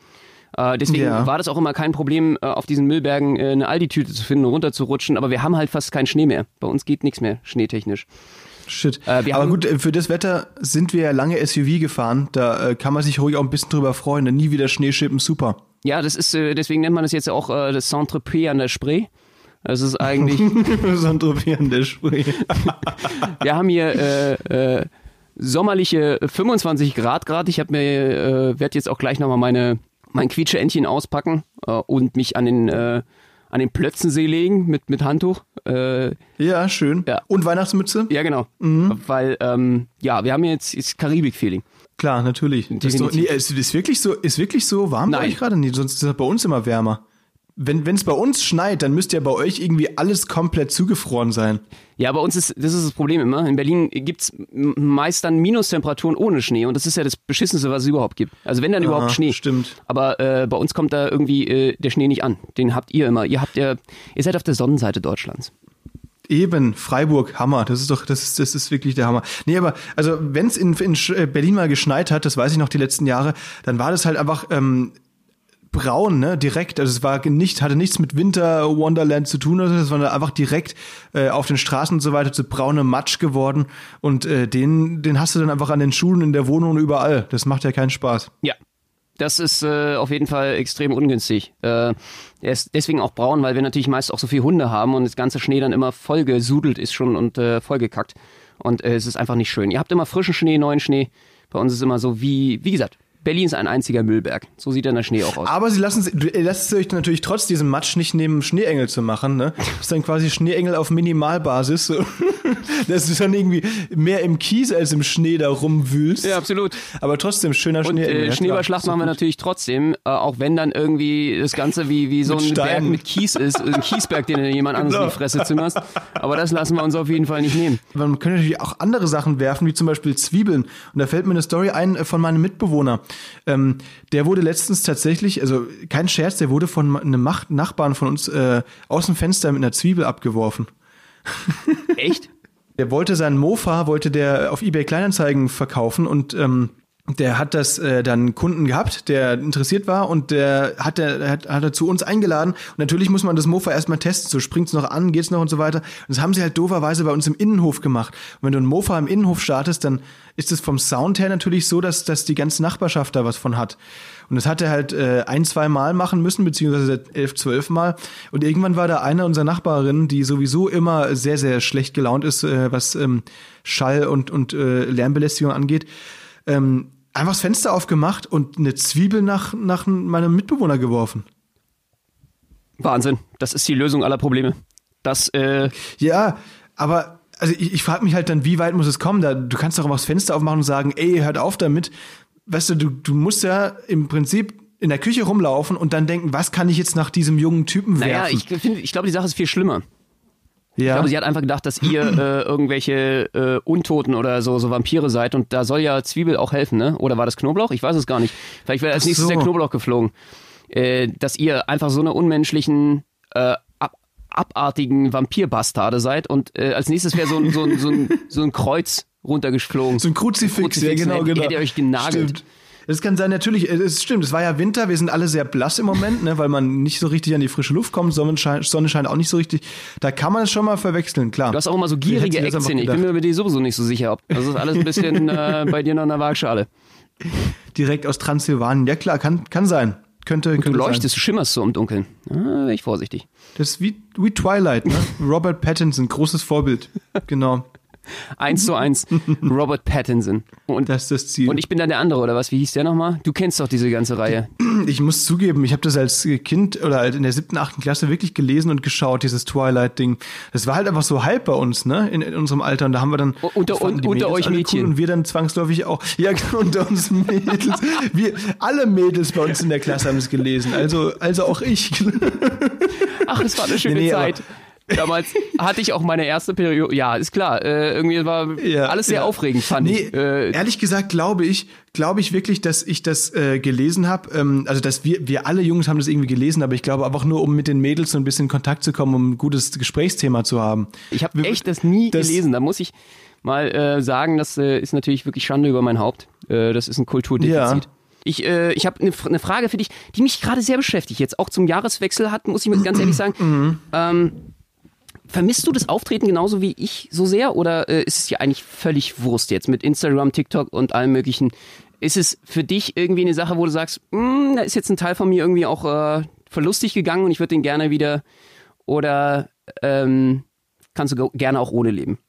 Äh, deswegen
Ja.
war das auch immer kein Problem, äh, auf diesen Müllbergen äh, eine Aldi-Tüte zu finden und runterzurutschen. Aber wir haben halt fast keinen Schnee mehr. Bei uns geht nichts mehr schneetechnisch.
Shit.
Äh,
aber gut, äh, für das Wetter sind wir ja lange SUV gefahren. Da äh, kann man sich ruhig auch ein bisschen drüber freuen. denn Nie wieder Schneeschippen, super.
Ja, das ist, äh, deswegen nennt man das jetzt auch äh, das Saint-Tropez an der Spree. Das ist eigentlich,
Trophäe an der Spree.
wir haben hier äh, sommerliche 25 Grad Grad. Ich habe mir, werde jetzt auch gleich nochmal meine mein Quietscheentchen auspacken und mich an den an den Plötzensee legen mit mit Handtuch. Äh,
Ja, schön.
Ja.
Und Weihnachtsmütze?
ja genau,
Mhm.
weil ähm, ja wir haben jetzt Karibik-Feeling.
Klar, natürlich. Ist, doch, nee, ist, ist wirklich so, ist wirklich so warm bei
Nein.
euch gerade? Nee, sonst ist es bei uns immer wärmer. Wenn es bei uns schneit, dann müsste ja bei euch irgendwie alles komplett zugefroren sein.
Ja, bei uns ist, das ist das Problem immer. In Berlin gibt's m- meist dann Minustemperaturen ohne Schnee und das ist ja das Beschissenste, was es überhaupt gibt. Also wenn dann überhaupt
Aha,
Schnee.
stimmt.
Aber äh, bei uns kommt da irgendwie äh, der Schnee nicht an. Den habt ihr immer. Ihr habt ja, ihr seid auf der Sonnenseite Deutschlands.
Eben, Freiburg, Hammer. Das ist doch, das ist, das ist wirklich der Hammer. Nee, aber, also, wenn es in, in äh, Berlin mal geschneit hat, das weiß ich noch die letzten Jahre, dann war das halt einfach, ähm, braun, ne, direkt. Also es war nicht, hatte nichts mit Winter Wonderland zu tun, oder so. das war einfach direkt äh, auf den Straßen und so weiter zu braune Matsch geworden. Und äh, den, den hast du dann einfach an den Schulen, in der Wohnung und überall. Das macht ja keinen Spaß.
Ja. Das ist äh, auf jeden Fall extrem ungünstig. Äh, er ist deswegen auch braun, weil wir natürlich meist auch so viel Hunde haben und das ganze Schnee dann immer vollgesudelt ist schon und äh, vollgekackt. Und äh, es ist einfach nicht schön. Ihr habt immer frischen Schnee, neuen Schnee. Bei uns ist immer so wie, wie gesagt, Berlin ist ein einziger Müllberg. So sieht dann der Schnee auch aus.
Aber sie lassen du lasst euch natürlich trotz diesem Matsch nicht nehmen, Schneeengel zu machen. Ne? Das ist dann quasi Schneeengel auf Minimalbasis. Dass du dann irgendwie mehr im Kies als im Schnee da rumwühlst.
Ja, absolut.
Aber trotzdem schöner
Und
Schneeengel.
äh,
ja,
Schneeballschlacht machen wir natürlich trotzdem, äh, auch wenn dann irgendwie das Ganze wie, wie so ein Berg
Steinen.
mit Kies ist, ein Kiesberg, den du jemand anderes in die
Genau.
Fresse zimmerst. Aber das lassen wir uns auf jeden Fall nicht nehmen.
Man könnte natürlich auch andere Sachen werfen, wie zum Beispiel Zwiebeln. Und da fällt mir eine Story ein äh, von meinem Mitbewohner. Ähm, der wurde letztens tatsächlich, also kein Scherz, der wurde von einem Nachbarn von uns äh, aus dem Fenster mit einer Zwiebel abgeworfen.
Echt?
Der wollte seinen Mofa, wollte der auf eBay Kleinanzeigen verkaufen und ähm, der hat das äh, dann Kunden gehabt, der interessiert war und der hat der hat, hat er zu uns eingeladen und natürlich muss man das Mofa erstmal testen, so springt's noch an, geht's noch und so weiter. Und das haben sie halt dooferweise bei uns im Innenhof gemacht. Und wenn du einen Mofa im Innenhof startest, dann ist es vom Sound her natürlich so, dass dass die ganze Nachbarschaft da was von hat. Und das hat er halt äh, ein, zwei Mal machen müssen, beziehungsweise elf, zwölf Mal. Und irgendwann war da eine unserer Nachbarinnen, die sowieso immer sehr, sehr schlecht gelaunt ist, äh, was ähm, Schall und, und äh, Lärmbelästigung angeht, ähm, einfach das Fenster aufgemacht und eine Zwiebel nach, nach meinem Mitbewohner geworfen.
Wahnsinn. Das ist die Lösung aller Probleme. Das, äh,
Ja, aber also ich, ich frage mich halt dann, wie weit muss es kommen? Da, du kannst doch einfach das Fenster aufmachen und sagen, ey, hört auf damit. Weißt du, du, du musst ja im Prinzip in der Küche rumlaufen und dann denken, was kann ich jetzt nach diesem jungen Typen
naja,
werfen?
ich, find, ich glaube, die Sache ist viel schlimmer. Ich
ja.
glaube, sie hat einfach gedacht, dass ihr äh, irgendwelche äh, Untoten oder so, so Vampire seid und da soll ja Zwiebel auch helfen, ne? Oder war das Knoblauch? Ich weiß es gar nicht. Vielleicht wäre als nächstes
so.
der Knoblauch geflogen. Äh, dass ihr einfach so eine unmenschlichen, äh, ab, abartigen Vampirbastarde seid und äh, als nächstes wäre so, ein- so, ein- so, ein, so ein Kreuz runtergeflogen.
So ein Kruzifix, ja,
Kruzifix,
genau,
hättet-
genau.
hättet ihr euch genagelt.
Stimmt. Das kann sein, natürlich, es stimmt, es war ja Winter, wir sind alle sehr blass im Moment, ne, weil man nicht so richtig an die frische Luft kommt, Sonne scheint, Sonne scheint auch nicht so richtig. Da kann man es schon mal verwechseln, klar.
Du hast auch immer so gierige Eckzähne. Ich bin mir bei dir sowieso nicht so sicher, ob das ist alles ein bisschen äh, bei dir noch in der Waagschale.
Direkt aus Transsilvanien, ja klar, kann, kann sein. Könnte,
Du
könnte
leuchtest, du schimmerst so im Dunkeln. Ah, ich vorsichtig.
sein. Das ist wie, wie Twilight, ne? Robert Pattinson, großes Vorbild. Genau,
Eins zu eins. Robert Pattinson. Und,
das ist das Ziel.
und ich bin dann der andere, oder was? Wie hieß der nochmal? Du kennst doch diese ganze Reihe.
Ich muss zugeben, ich habe das als Kind oder halt in der siebten, achten Klasse wirklich gelesen und geschaut, dieses Twilight-Ding. Das war halt einfach so Hype bei uns, ne, in, in unserem Alter. Und da haben wir dann
unter-
die
unter
Mädels
euch Mädchen.
Cool und wir dann zwangsläufig auch. Ja, genau, unter uns Mädels. Wir, alle Mädels bei uns in der Klasse haben es gelesen. Also, also auch ich.
Ach, es war eine schöne
Nee, nee, aber-
Zeit. Damals hatte ich auch meine erste Periode. Ja, ist klar. Äh, irgendwie war
Ja,
alles sehr
ja.
aufregend, fand
Nee,
ich. Äh,
ehrlich gesagt glaube ich, glaube ich wirklich, dass ich das äh, gelesen habe. Ähm, also dass wir, wir alle Jungs haben das irgendwie gelesen, aber ich glaube einfach nur, um mit den Mädels so ein bisschen in Kontakt zu kommen, um ein gutes Gesprächsthema zu haben.
ich habe echt das nie
das-
gelesen. Da muss ich mal äh, sagen, das äh, ist natürlich wirklich Schande über mein Haupt. Äh, das ist ein Kulturdefizit.
Ja.
Ich, äh, ich habe eine eine Frage für dich, die mich gerade sehr beschäftigt. Jetzt auch zum Jahreswechsel hat, muss ich mir ganz ehrlich sagen.
Mhm.
Ähm, vermisst du das Auftreten genauso wie ich so sehr oder äh, ist es dir eigentlich völlig Wurst jetzt mit Instagram, TikTok und allem möglichen? Ist es für dich irgendwie eine Sache, wo du sagst, "Mm, da ist jetzt ein Teil von mir irgendwie auch äh, verlustig gegangen und ich würde den gerne wieder oder ähm, kannst du gerne auch ohne leben?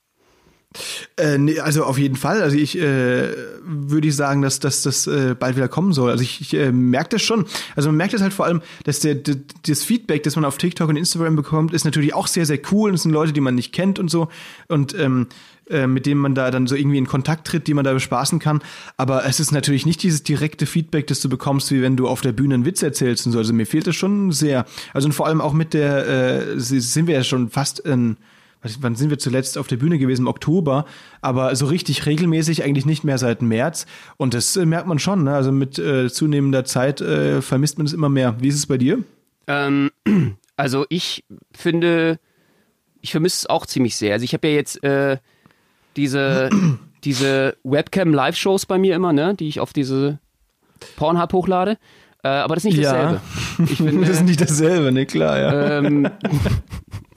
Äh, nee, also auf jeden Fall. Also ich äh, würde ich sagen, dass, dass das äh, bald wieder kommen soll. Also ich, ich äh, merke das schon. Also man merkt das halt vor allem, dass der, d- das Feedback, das man auf TikTok und Instagram bekommt, ist natürlich auch sehr, sehr cool. Und es sind Leute, die man nicht kennt und so. Und ähm, äh, mit denen man da dann so irgendwie in Kontakt tritt, die man da bespaßen kann. Aber es ist natürlich nicht dieses direkte Feedback, das du bekommst, wie wenn du auf der Bühne einen Witz erzählst und so. Also mir fehlt das schon sehr. Also und vor allem auch mit der, äh, sind wir ja schon fast in was- wann sind wir zuletzt auf der Bühne gewesen? Im Oktober, aber so richtig regelmäßig eigentlich nicht mehr seit März. Und das äh, merkt man schon. Ne? Also mit äh, zunehmender Zeit äh, vermisst man es immer mehr. Wie ist es bei dir?
Ähm, also ich finde, ich vermisse es auch ziemlich sehr. Also ich habe ja jetzt äh, diese, diese Webcam-Live-Shows bei mir immer, ne, die ich auf diese Pornhub hochlade. Äh, aber das ist nicht
Ja.
dasselbe. Ich finde,
das ist nicht dasselbe, ne? Klar, ja.
ähm,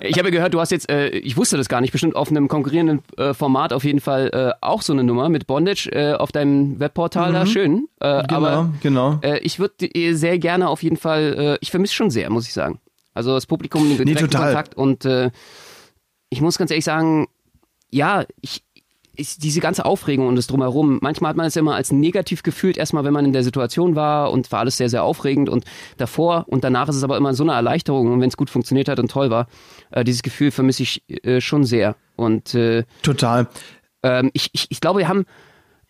ich habe gehört, du hast jetzt, äh, ich wusste das gar nicht, bestimmt auf einem konkurrierenden äh, Format auf jeden Fall äh, auch so eine Nummer mit Bondage äh, auf deinem Webportal da, schön. Äh,
genau,
aber
genau.
äh, ich würde sehr gerne auf jeden Fall, ich vermisse schon sehr, muss ich sagen. Also das Publikum, den direkten
total.
Kontakt und ich muss ganz ehrlich sagen, ja, ich, ist diese ganze Aufregung und das drumherum. Manchmal hat man es immer als negativ gefühlt, erstmal wenn man in der Situation war und war alles sehr, sehr aufregend und davor und danach ist es aber immer so eine Erleichterung und wenn es gut funktioniert hat und toll war, äh, dieses Gefühl vermisse ich äh, schon sehr. Und äh,
total.
Ähm, ich, ich, ich glaube, wir haben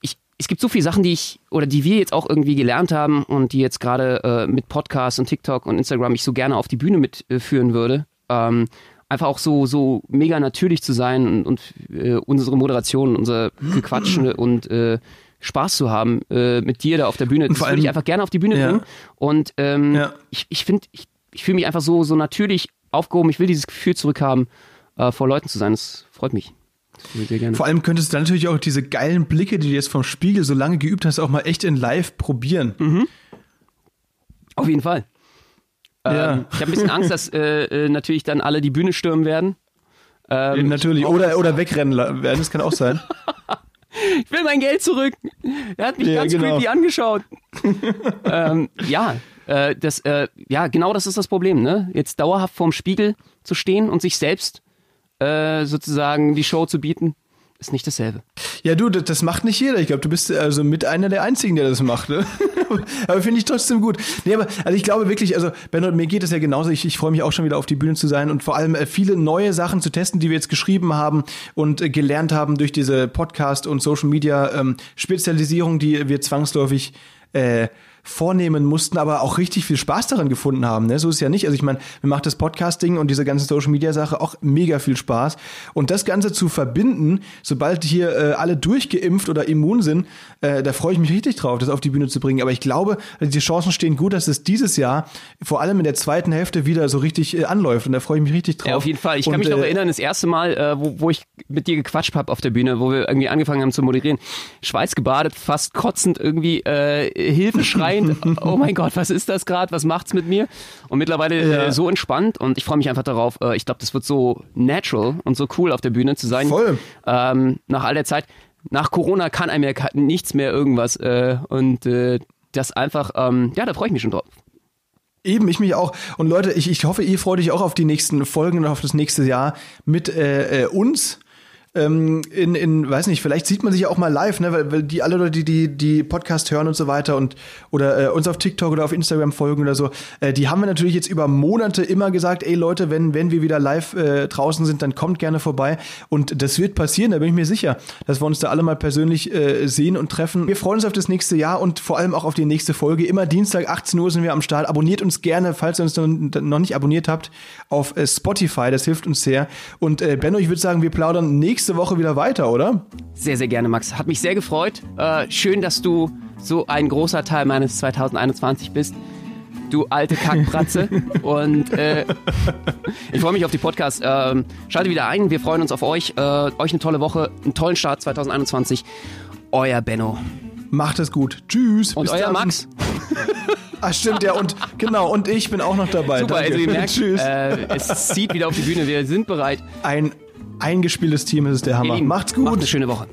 ich, es gibt so viele Sachen, die ich oder die wir jetzt auch irgendwie gelernt haben und die jetzt gerade äh, mit Podcasts und TikTok und Instagram ich so gerne auf die Bühne mitführen äh, würde. Ähm, einfach auch so, so mega natürlich zu sein und, und äh, unsere Moderation, unser Gequatschen und äh, Spaß zu haben äh, mit dir da auf der Bühne. Das würde ich einfach gerne auf die Bühne ja. bringen. Und ähm, ja. ich, ich finde, ich, ich fühle mich einfach so, so natürlich aufgehoben. Ich will dieses Gefühl zurückhaben, äh, vor Leuten zu sein. Das freut mich.
Vor allem könntest du dann natürlich auch diese geilen Blicke, die du jetzt vom Spiegel so lange geübt hast, auch mal echt in live probieren.
Mhm. Auf jeden Fall. Ja. Ähm, ich habe ein bisschen Angst, dass äh, äh, natürlich dann alle die Bühne stürmen werden.
Ähm, natürlich. Oder, oder wegrennen werden, das kann auch sein.
ich will mein Geld zurück. Er hat mich ja, ganz genau. creepy angeschaut. ähm, ja, äh, das, äh, ja, genau das ist das Problem. Ne? Jetzt dauerhaft vorm Spiegel zu stehen und sich selbst äh, sozusagen die Show zu bieten ist nicht dasselbe.
Ja, du, das macht nicht jeder. Ich glaube, du bist also mit einer der Einzigen, der das macht. Ne? aber finde ich trotzdem gut. Nee, aber also ich glaube wirklich, also Benno, mir geht es ja genauso. Ich, ich freue mich auch schon wieder auf die Bühne zu sein und vor allem äh, viele neue Sachen zu testen, die wir jetzt geschrieben haben und äh, gelernt haben durch diese Podcast- und Social-Media-Spezialisierung, ähm, die wir zwangsläufig äh, vornehmen mussten, aber auch richtig viel Spaß daran gefunden haben. Ne? So ist es ja nicht. Also ich meine, mir macht das Podcasting und diese ganze Social Media Sache auch mega viel Spaß. Und das Ganze zu verbinden, sobald hier äh, alle durchgeimpft oder immun sind, äh, da freue ich mich richtig drauf, das auf die Bühne zu bringen. Aber ich glaube, die Chancen stehen gut, dass es dieses Jahr vor allem in der zweiten Hälfte wieder so richtig äh, anläuft. Und da freue ich mich richtig drauf. Ja,
auf jeden Fall. Ich kann und, mich noch äh, erinnern, das erste Mal, äh, wo, wo ich mit dir gequatscht habe auf der Bühne, wo wir irgendwie angefangen haben zu moderieren. Schweiß gebadet, fast kotzend, irgendwie äh, Hilfe schreiend. oh mein Gott, was ist das gerade? Was macht's mit mir? Und mittlerweile ja. äh, so entspannt und ich freue mich einfach darauf. Äh, ich glaube, das wird so natural und so cool auf der Bühne zu sein.
Voll.
Ähm, nach all der Zeit nach Corona kann einem ja nichts mehr irgendwas. Äh, und äh, das einfach, ähm, ja, da freue ich mich schon drauf.
Eben, ich mich auch. Und Leute, ich, ich hoffe, ihr freut euch auch auf die nächsten Folgen und auf das nächste Jahr mit äh, äh uns ähm, in, in, weiß nicht, vielleicht sieht man sich ja auch mal live, ne, weil, weil die alle Leute, die, die, die Podcast hören und so weiter und oder äh, uns auf TikTok oder auf Instagram folgen oder so, äh, die haben wir natürlich jetzt über Monate immer gesagt, ey Leute, wenn, wenn wir wieder live äh, draußen sind, dann kommt gerne vorbei. Und das wird passieren, da bin ich mir sicher, dass wir uns da alle mal persönlich äh, sehen und treffen. Wir freuen uns auf das nächste Jahr und vor allem auch auf die nächste Folge. Immer Dienstag, 18 Uhr sind wir am Start. Abonniert uns gerne, falls ihr uns noch nicht abonniert habt, auf äh, Spotify, das hilft uns sehr. Und äh, Benno, ich würde sagen, wir plaudern nächste nächste Woche wieder weiter, oder?
Sehr, sehr gerne, Max. Hat mich sehr gefreut. Äh, schön, dass du so ein großer Teil meines 2021 bist. Du alte Kackbratze. und äh, ich freue mich auf die Podcasts. Ähm, schalte wieder ein. Wir freuen uns auf euch. Äh, euch eine tolle Woche, einen tollen Start 2021. Euer Benno.
Macht es gut. Tschüss.
Und euer dann. Max.
Ah, stimmt, ja, und genau, und ich bin auch noch dabei.
Super, Danke. also ihr merkt, Tschüss. Äh, es zieht wieder auf die Bühne, wir sind bereit.
Ein eingespieltes Team ist es der Hammer.
Macht's gut. Macht eine schöne Woche.